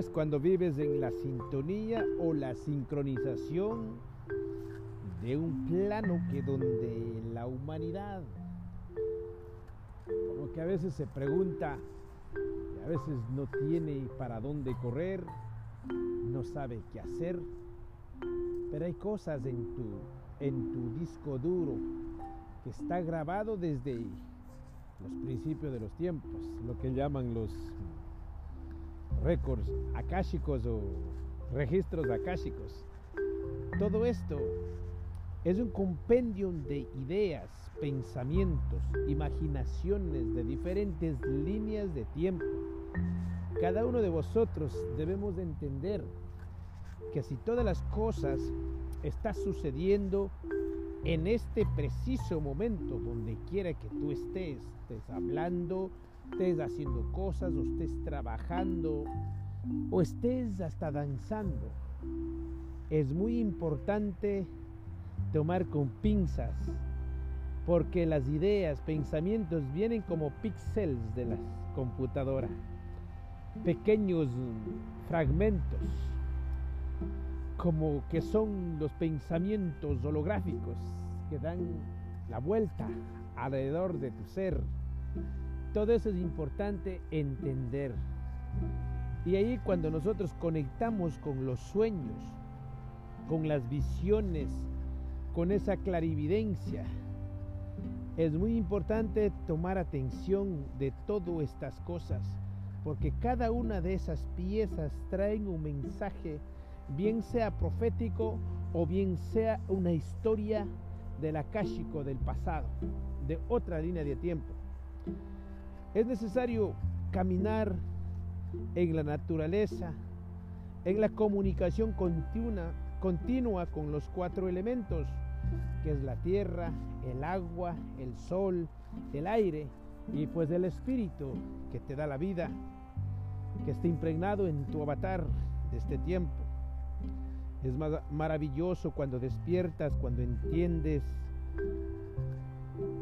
es cuando vives en la sintonía o la sincronización de un plano que donde la humanidad como que a veces se pregunta y a veces no tiene para dónde correr, no sabe qué hacer, pero hay cosas en tu, en tu disco duro que está grabado desde los principios de los tiempos, lo que llaman los récords akáshicos o registros akáshicos. Todo esto es un compendio de ideas, pensamientos, imaginaciones de diferentes líneas de tiempo. Cada uno de vosotros debemos de entender que si todas las cosas están sucediendo en este preciso momento, donde quiera que tú estés, estés hablando, estés haciendo cosas, o estés trabajando, o estés hasta danzando, es muy importante tomar con pinzas, porque las ideas, pensamientos vienen como píxeles de la computadora, pequeños fragmentos, como que son los pensamientos holográficos que dan la vuelta alrededor de tu ser. Todo eso es importante entender. Y ahí cuando nosotros conectamos con los sueños, con las visiones, con esa clarividencia. Es muy importante tomar atención de todas estas cosas, porque cada una de esas piezas traen un mensaje, bien sea profético o bien sea una historia del akáshico del pasado, de otra línea de tiempo. Es necesario caminar en la naturaleza, en la comunicación continua, continua con los cuatro elementos, que es la tierra, el agua, el sol, el aire y pues el espíritu que te da la vida, que está impregnado en tu avatar de este tiempo. Es maravilloso cuando despiertas, cuando entiendes,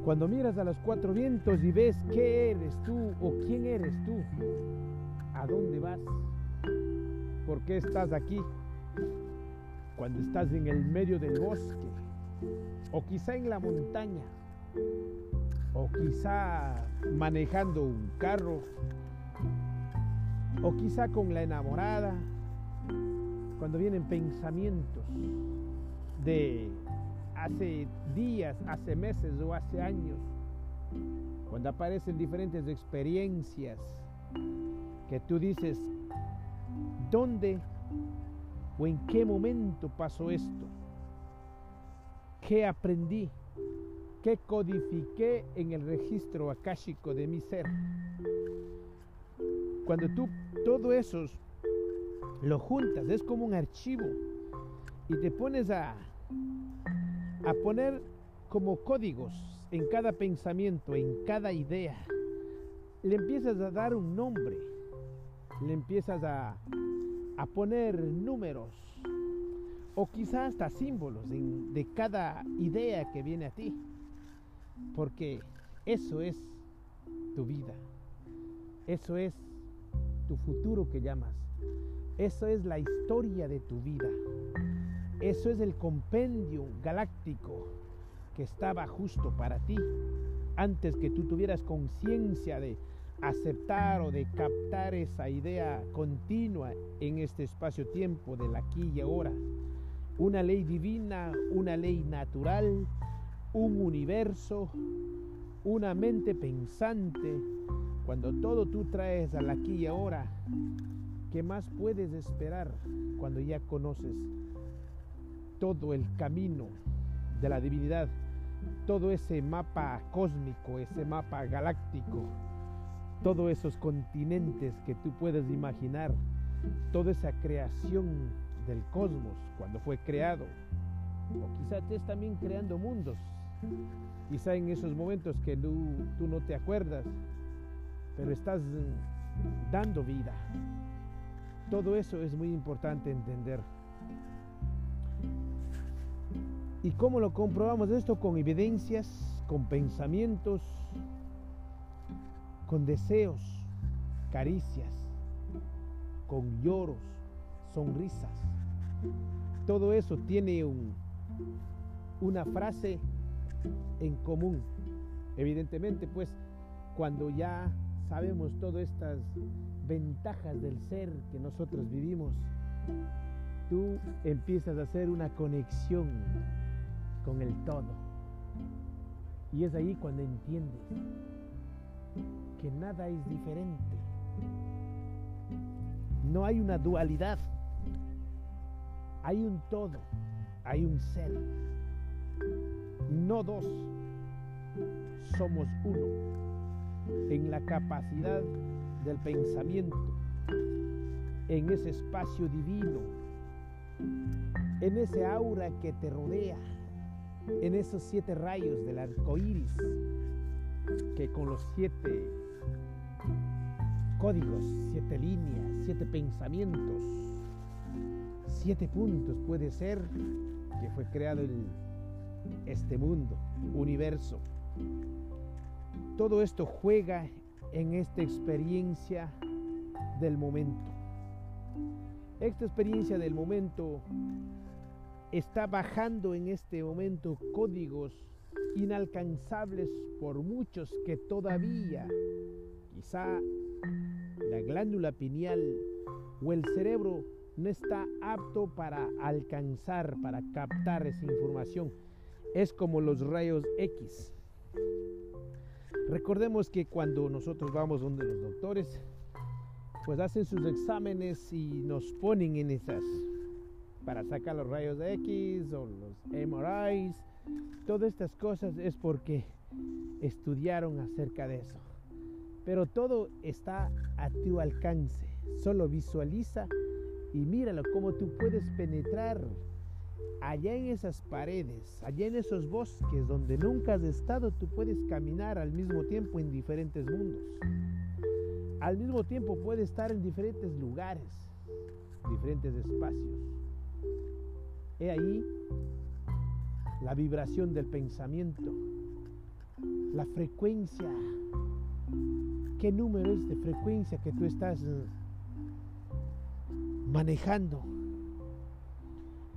cuando miras a los cuatro vientos y ves qué eres tú o quién eres tú, a dónde vas, por qué estás aquí, cuando estás en el medio del bosque, o quizá en la montaña, o quizá manejando un carro, o quizá con la enamorada, cuando vienen pensamientos de hace días, hace meses o hace años, cuando aparecen diferentes experiencias que tú dices, ¿dónde o en qué momento pasó esto? ¿Qué aprendí? ¿Qué codifiqué en el registro akáshico de mi ser? Cuando tú todo eso lo juntas, es como un archivo y te pones a, a poner como códigos en cada pensamiento, en cada idea. Le empiezas a dar un nombre, le empiezas a, a poner números o quizás hasta símbolos de cada idea que viene a ti. Porque eso es tu vida. Eso es tu futuro que llamas. Eso es la historia de tu vida. Eso es el compendio galáctico que estaba justo para ti antes que tú tuvieras conciencia de aceptar o de captar esa idea continua en este espacio-tiempo del aquí y ahora una ley divina, una ley natural, un universo, una mente pensante. Cuando todo tú traes al aquí y ahora, ¿qué más puedes esperar cuando ya conoces todo el camino de la divinidad? Todo ese mapa cósmico, ese mapa galáctico, todos esos continentes que tú puedes imaginar, toda esa creación del cosmos cuando fue creado. O quizá estés también creando mundos. Quizá en esos momentos que tú, tú no te acuerdas, pero estás dando vida. Todo eso es muy importante entender. ¿Y cómo lo comprobamos esto? Con evidencias, con pensamientos, con deseos, caricias, con lloros, sonrisas. Todo eso tiene un, una frase en común. Evidentemente, pues, cuando ya sabemos todas estas ventajas del ser que nosotros vivimos, tú empiezas a hacer una conexión con el todo. Y es ahí cuando entiendes que nada es diferente. No hay una dualidad. Hay un todo. Hay un ser. No dos. Somos uno. En la capacidad del pensamiento. En ese espacio divino. En ese aura que te rodea. En esos siete rayos del arco iris. Que con los siete códigos, siete líneas, siete pensamientos, siete puntos puede ser que fue creado el, este mundo, universo. Todo esto juega en esta experiencia del momento. Esta experiencia del momento está bajando en este momento códigos inalcanzables por muchos que todavía quizá la glándula pineal o el cerebro no está apto para alcanzar, para captar esa información. Es como los rayos X. Recordemos que cuando nosotros vamos donde los doctores, pues hacen sus exámenes y nos ponen en esas para sacar los rayos X o los MRIs. Todas estas cosas es porque estudiaron acerca de eso. Pero todo está a tu alcance. Solo visualiza y míralo cómo tú puedes penetrar allá en esas paredes, allá en esos bosques donde nunca has estado, tú puedes caminar al mismo tiempo en diferentes mundos. Al mismo tiempo puedes estar en diferentes lugares, diferentes espacios. He ahí la vibración del pensamiento, la frecuencia qué número es de frecuencia que tú estás eh, manejando.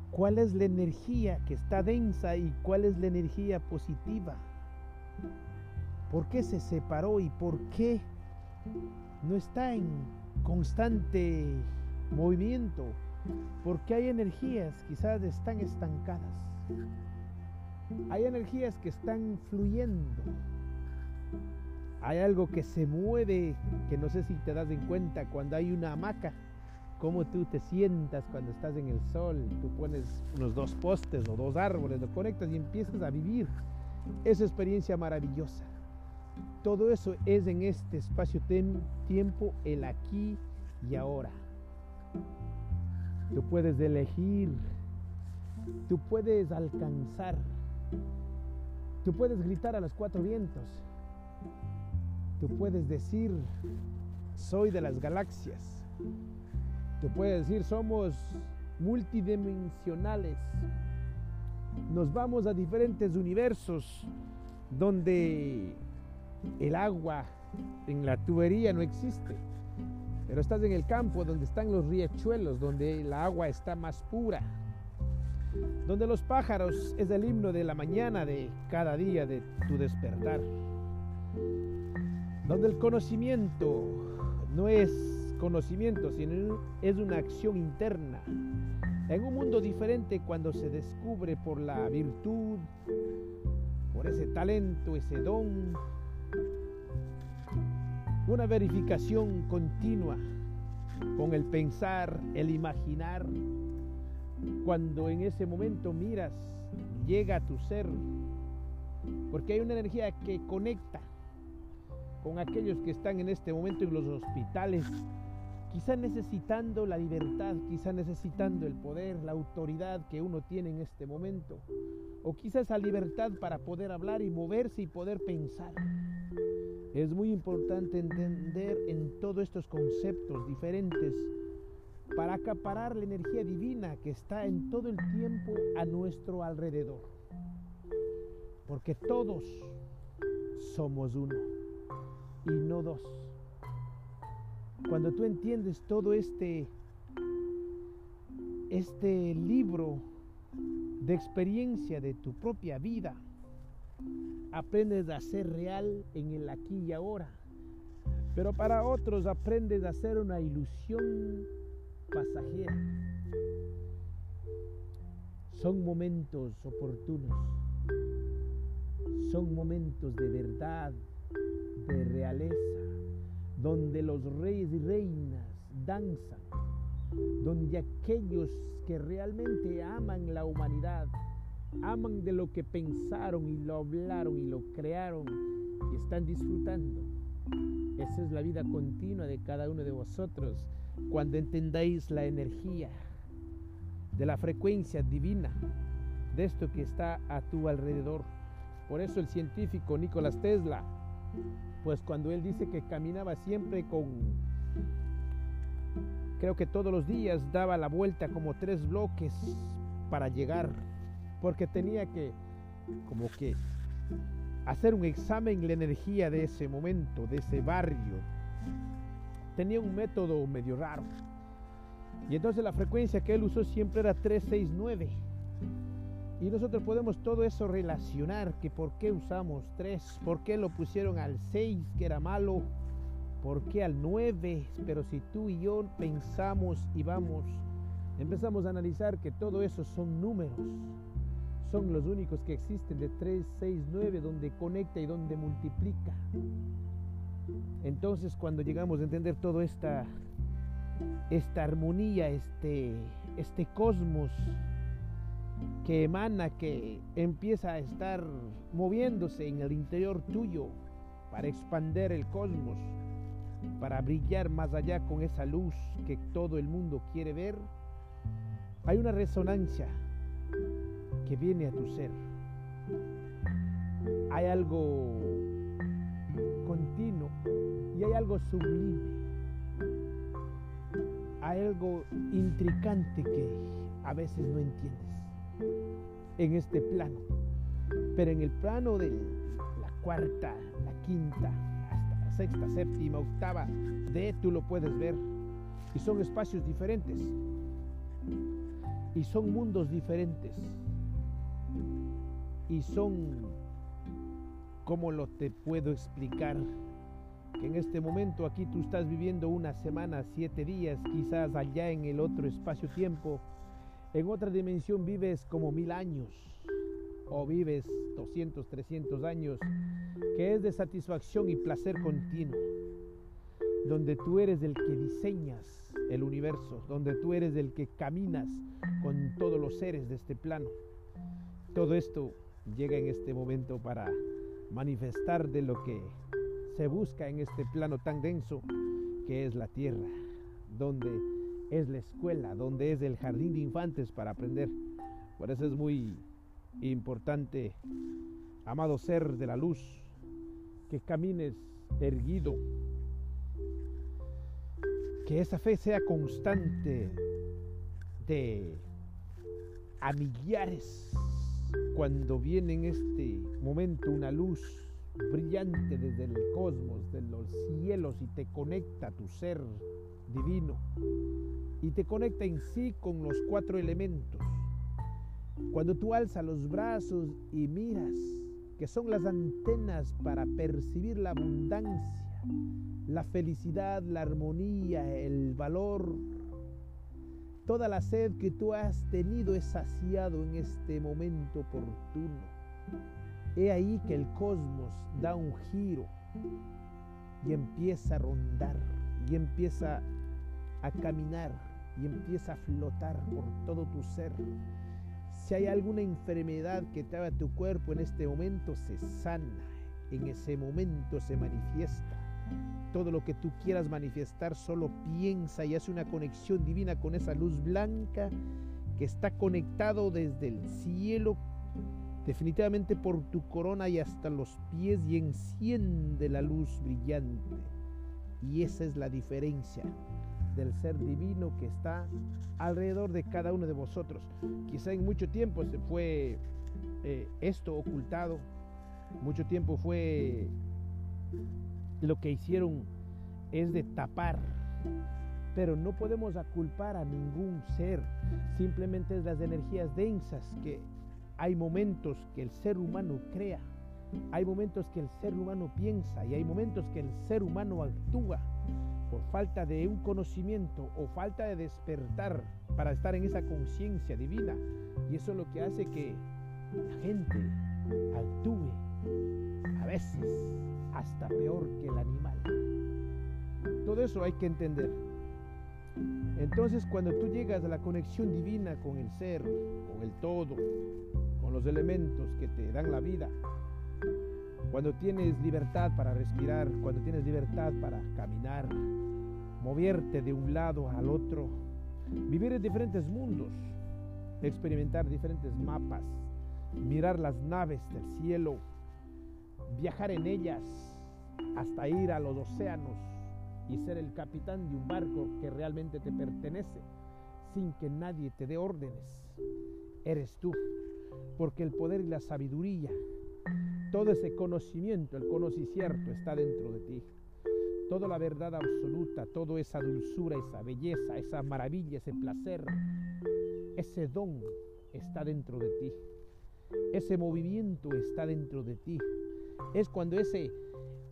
¿Cuál es la energía que está densa y cuál es la energía positiva? ¿Por qué se separó y por qué no está en constante movimiento? Porque hay energías quizás están estancadas. Hay energías que están fluyendo hay algo que se mueve, que no sé si te das en cuenta cuando hay una hamaca, cómo tú te sientas cuando estás en el sol, tú pones unos dos postes o dos árboles, lo conectas y empiezas a vivir esa experiencia maravillosa. Todo eso es en este espacio-tiempo, el aquí y ahora. Tú puedes elegir, tú puedes alcanzar, tú puedes gritar a los cuatro vientos Tú puedes decir, soy de las galaxias. Tú puedes decir, somos multidimensionales. Nos vamos a diferentes universos donde el agua en la tubería no existe. Pero estás en el campo donde están los riachuelos, donde el agua está más pura. Donde los pájaros es el himno de la mañana de cada día de tu despertar donde el conocimiento no es conocimiento, sino es una acción interna. En un mundo diferente cuando se descubre por la virtud, por ese talento, ese don, una verificación continua con el pensar, el imaginar, cuando en ese momento miras, llega a tu ser, porque hay una energía que conecta con aquellos que están en este momento en los hospitales, quizá necesitando la libertad, quizá necesitando el poder, la autoridad que uno tiene en este momento, o quizá esa libertad para poder hablar y moverse y poder pensar. Es muy importante entender en todos estos conceptos diferentes para acaparar la energía divina que está en todo el tiempo a nuestro alrededor. Porque todos somos uno y no dos. Cuando tú entiendes todo este, este libro de experiencia de tu propia vida, aprendes a ser real en el aquí y ahora. Pero para otros aprendes a ser una ilusión pasajera. Son momentos oportunos. Son momentos de verdad, de realeza, donde los reyes y reinas danzan, donde aquellos que realmente aman la humanidad, aman de lo que pensaron y lo hablaron y lo crearon y están disfrutando. Esa es la vida continua de cada uno de vosotros cuando entendáis la energía de la frecuencia divina de esto que está a tu alrededor. Por eso el científico Nicolás Tesla, pues cuando él dice que caminaba siempre con, creo que todos los días daba la vuelta como tres bloques para llegar, porque tenía que, como que, hacer un examen la energía de ese momento, de ese barrio. Tenía un método medio raro. Y entonces la frecuencia que él usó siempre era 369. Y nosotros podemos todo eso relacionar, que por qué usamos 3, por qué lo pusieron al 6, que era malo, por qué al 9, pero si tú y yo pensamos y vamos, empezamos a analizar que todo eso son números, son los únicos que existen de 3, 6, 9, donde conecta y donde multiplica. Entonces cuando llegamos a entender toda esta, esta armonía, este, este cosmos, que emana, que empieza a estar moviéndose en el interior tuyo para expander el cosmos, para brillar más allá con esa luz que todo el mundo quiere ver, hay una resonancia que viene a tu ser. Hay algo continuo y hay algo sublime. Hay algo intricante que a veces no entiendes en este plano. Pero en el plano de la cuarta, la quinta, hasta la sexta, séptima, octava, de tú lo puedes ver. Y son espacios diferentes. Y son mundos diferentes. Y son, ¿cómo lo te puedo explicar? Que en este momento aquí tú estás viviendo una semana, siete días, quizás allá en el otro espacio-tiempo en otra dimensión vives como mil años o vives 200, 300 años, que es de satisfacción y placer continuo, donde tú eres el que diseñas el universo, donde tú eres el que caminas con todos los seres de este plano. Todo esto llega en este momento para manifestar de lo que se busca en este plano tan denso que es la tierra, donde es la escuela, donde es el jardín de infantes para aprender. Por eso es muy importante, amado ser de la luz, que camines erguido, que esa fe sea constante de a millares cuando viene en este momento una luz brillante desde el cosmos, de los cielos y te conecta a tu ser divino y te conecta en sí con los cuatro elementos. Cuando tú alzas los brazos y miras, que son las antenas para percibir la abundancia, la felicidad, la armonía, el valor, toda la sed que tú has tenido es saciado en este momento oportuno. He ahí que el cosmos da un giro y empieza a rondar y empieza a caminar y empieza a flotar por todo tu ser. Si hay alguna enfermedad que te tu cuerpo en este momento, se sana. En ese momento se manifiesta. Todo lo que tú quieras manifestar, solo piensa y hace una conexión divina con esa luz blanca que está conectado desde el cielo, definitivamente por tu corona y hasta los pies y enciende la luz brillante. Y esa es la diferencia del ser divino que está alrededor de cada uno de vosotros. Quizá en mucho tiempo se fue eh, esto ocultado, mucho tiempo fue lo que hicieron es de tapar Pero no podemos aculpar a ningún ser. Simplemente es las energías densas que hay momentos que el ser humano crea. Hay momentos que el ser humano piensa y hay momentos que el ser humano actúa por falta de un conocimiento o falta de despertar para estar en esa conciencia divina. Y eso es lo que hace que la gente actúe a veces hasta peor que el animal. Todo eso hay que entender. Entonces cuando tú llegas a la conexión divina con el ser, con el todo, con los elementos que te dan la vida, cuando tienes libertad para respirar, cuando tienes libertad para caminar, moverte de un lado al otro, vivir en diferentes mundos, experimentar diferentes mapas, mirar las naves del cielo, viajar en ellas hasta ir a los océanos y ser el capitán de un barco que realmente te pertenece sin que nadie te dé órdenes. Eres tú, porque el poder y la sabiduría todo ese conocimiento, el conocimiento está dentro de ti. Toda la verdad absoluta, toda esa dulzura, esa belleza, esa maravilla, ese placer, ese don está dentro de ti. Ese movimiento está dentro de ti. Es cuando ese,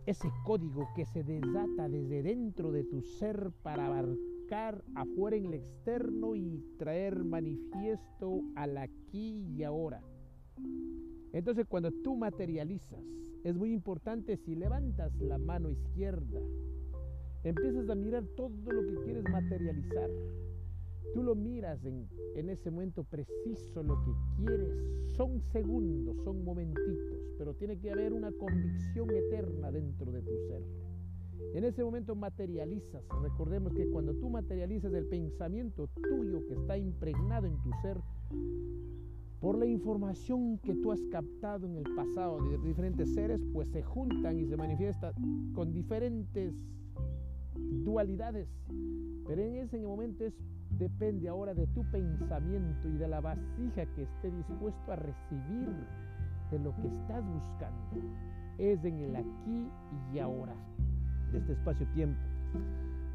ese código que se desata desde dentro de tu ser para abarcar afuera en el externo y traer manifiesto al aquí y ahora. Entonces cuando tú materializas, es muy importante si levantas la mano izquierda, empiezas a mirar todo lo que quieres materializar. Tú lo miras en, en, ese momento preciso lo que quieres. Son segundos, son momentitos, pero tiene que haber una convicción eterna dentro de tu ser. En ese momento materializas. Recordemos que cuando tú materializas el pensamiento tuyo que está impregnado en tu ser, por la información que tú has captado en el pasado de diferentes seres, pues se juntan y se manifiestan con diferentes dualidades. Pero en ese momento es, depende ahora de tu pensamiento y de la vasija que esté dispuesto a recibir de lo que estás buscando. Es en el aquí y ahora, de este espacio-tiempo.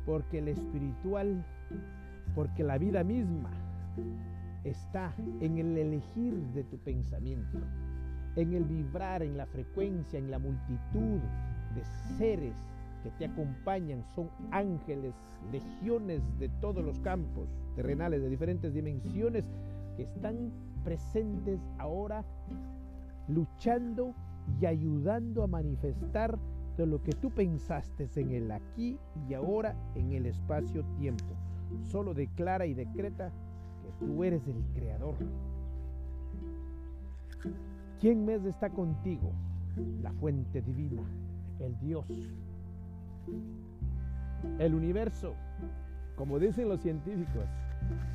Porque el espiritual, porque la vida misma está en el elegir de tu pensamiento, en el vibrar, en la frecuencia, en la multitud de seres que te acompañan. Son ángeles, legiones de todos los campos terrenales, de diferentes dimensiones, que están presentes ahora luchando y ayudando a manifestar de lo que tú pensaste en el aquí y ahora en el espacio-tiempo. Solo declara y decreta tú eres el creador. ¿Quién más está contigo? La fuente divina, el Dios. El universo, como dicen los científicos,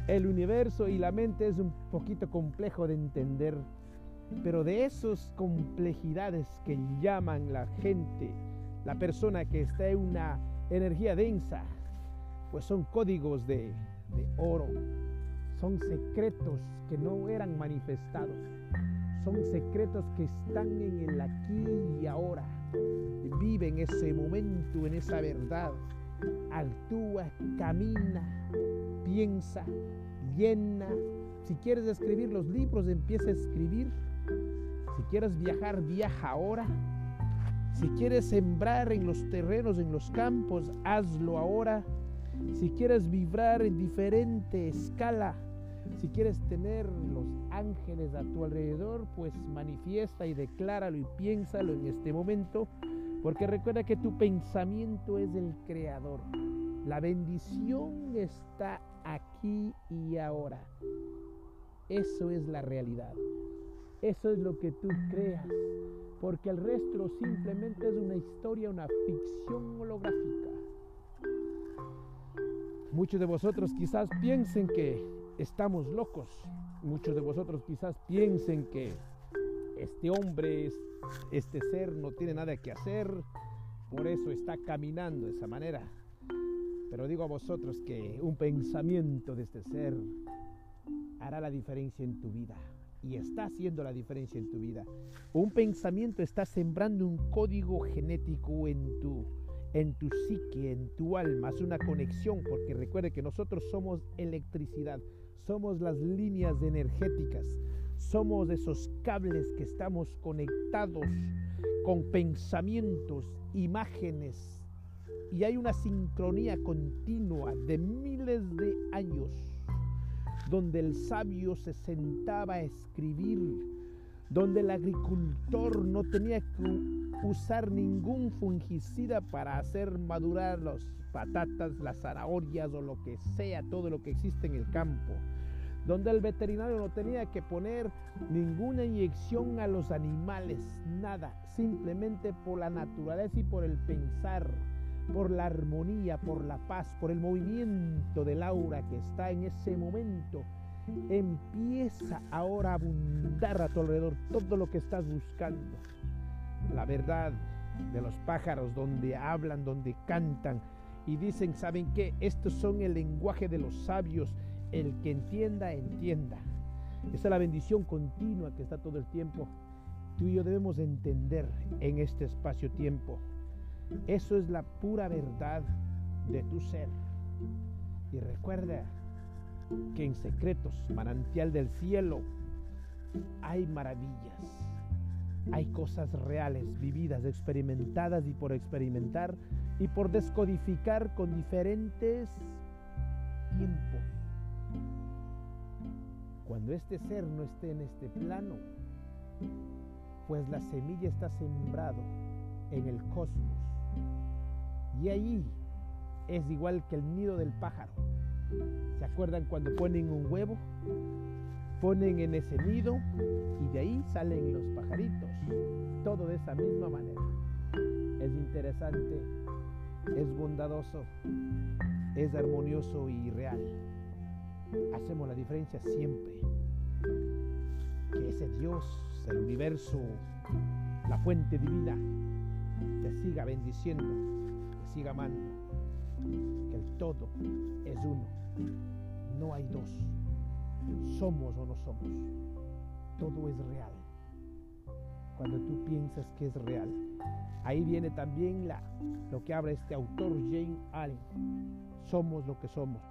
el universo y la mente es un poquito complejo de entender, pero de esas complejidades que llaman la gente, la persona que está en una energía densa, pues son códigos de, de oro, son secretos que no eran manifestados. Son secretos que están en el aquí y ahora. Vive en ese momento, en esa verdad. Actúa, camina, piensa, llena. Si quieres escribir los libros, empieza a escribir. Si quieres viajar, viaja ahora. Si quieres sembrar en los terrenos, en los campos, hazlo ahora. Si quieres vibrar en diferente escala, si quieres tener los ángeles a tu alrededor, pues manifiesta y decláralo y piénsalo en este momento, porque recuerda que tu pensamiento es el creador. La bendición está aquí y ahora. Eso es la realidad. Eso es lo que tú creas, porque el resto simplemente es una historia, una ficción holográfica. Muchos de vosotros quizás piensen que estamos locos. Muchos de vosotros quizás piensen que este hombre, este ser no tiene nada que hacer, por eso está caminando de esa manera. Pero digo a vosotros que un pensamiento de este ser hará la diferencia en tu vida y está haciendo la diferencia en tu vida. Un pensamiento está sembrando un código genético en tu en tu psique, en tu alma, haz una conexión, porque recuerde que nosotros somos electricidad, somos las líneas energéticas, somos esos cables que estamos conectados con pensamientos, imágenes, y hay una sincronía continua de miles de años donde el sabio se sentaba a escribir, donde el agricultor no tenía que usar ningún fungicida para hacer madurar las patatas, las zanahorias o lo que sea, todo lo que existe en el campo, donde el veterinario no tenía que poner ninguna inyección a los animales, nada, simplemente por la naturaleza y por el pensar por la armonía, por la paz, por el movimiento del aura que está en ese momento. Empieza ahora a abundar a tu alrededor todo lo que estás buscando. La verdad de los pájaros donde hablan, donde cantan y dicen, ¿saben qué? Estos son el lenguaje de los sabios. El que entienda, entienda. Esa es la bendición continua que está todo el tiempo. Tú y yo debemos entender en este espacio-tiempo eso es la pura verdad de tu ser. Y recuerda que en secretos, manantial del cielo, hay maravillas, hay cosas reales, vividas, experimentadas y por experimentar y por descodificar con diferentes tiempos. Cuando este ser no esté en este plano, pues la semilla está sembrado en el cosmos y ahí es igual que el nido del pájaro. ¿Se acuerdan cuando ponen un huevo? Ponen en ese nido y de ahí salen los pajaritos. Todo de esa misma manera. Es interesante, es bondadoso, es armonioso y real. Hacemos la diferencia siempre. Que ese Dios, el universo, la fuente divina, te siga bendiciendo siga amando, que el todo es uno, no hay dos. Somos o no somos. Todo es real. Cuando tú piensas que es real. Ahí viene también la, lo que habla este autor Jane Allen. Somos lo que somos.